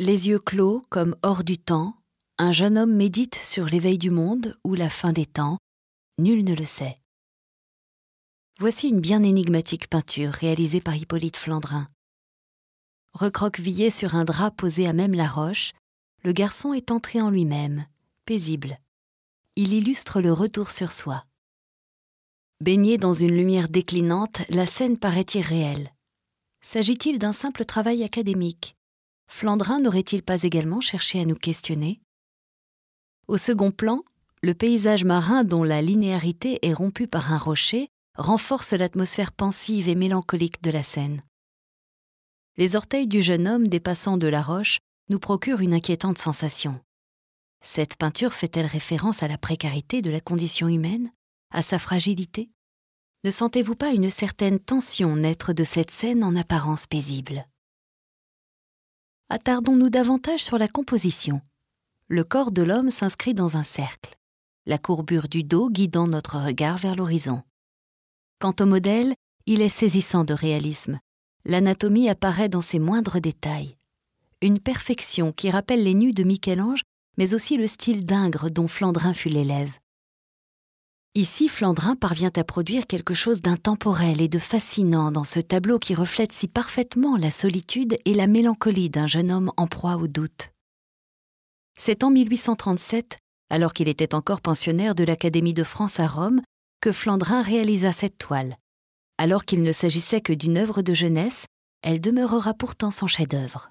Les yeux clos comme hors du temps, un jeune homme médite sur l'éveil du monde ou la fin des temps, nul ne le sait. Voici une bien énigmatique peinture réalisée par Hippolyte Flandrin. Recroquevillé sur un drap posé à même la roche, le garçon est entré en lui-même, paisible. Il illustre le retour sur soi. Baigné dans une lumière déclinante, la scène paraît irréelle. S'agit-il d'un simple travail académique? Flandrin n'aurait-il pas également cherché à nous questionner? Au second plan, le paysage marin dont la linéarité est rompue par un rocher renforce l'atmosphère pensive et mélancolique de la scène. Les orteils du jeune homme dépassant de la roche nous procurent une inquiétante sensation. Cette peinture fait-elle référence à la précarité de la condition humaine, à sa fragilité? Ne sentez-vous pas une certaine tension naître de cette scène en apparence paisible? Attardons-nous davantage sur la composition. Le corps de l'homme s'inscrit dans un cercle, la courbure du dos guidant notre regard vers l'horizon. Quant au modèle, il est saisissant de réalisme. L'anatomie apparaît dans ses moindres détails. Une perfection qui rappelle les nus de Michel-Ange mais aussi le style d'ingre dont Flandrin fut l'élève. Ici, Flandrin parvient à produire quelque chose d'intemporel et de fascinant dans ce tableau qui reflète si parfaitement la solitude et la mélancolie d'un jeune homme en proie au doute. C'est en 1837, alors qu'il était encore pensionnaire de l'Académie de France à Rome, que Flandrin réalisa cette toile. Alors qu'il ne s'agissait que d'une œuvre de jeunesse, elle demeurera pourtant son chef-d'œuvre.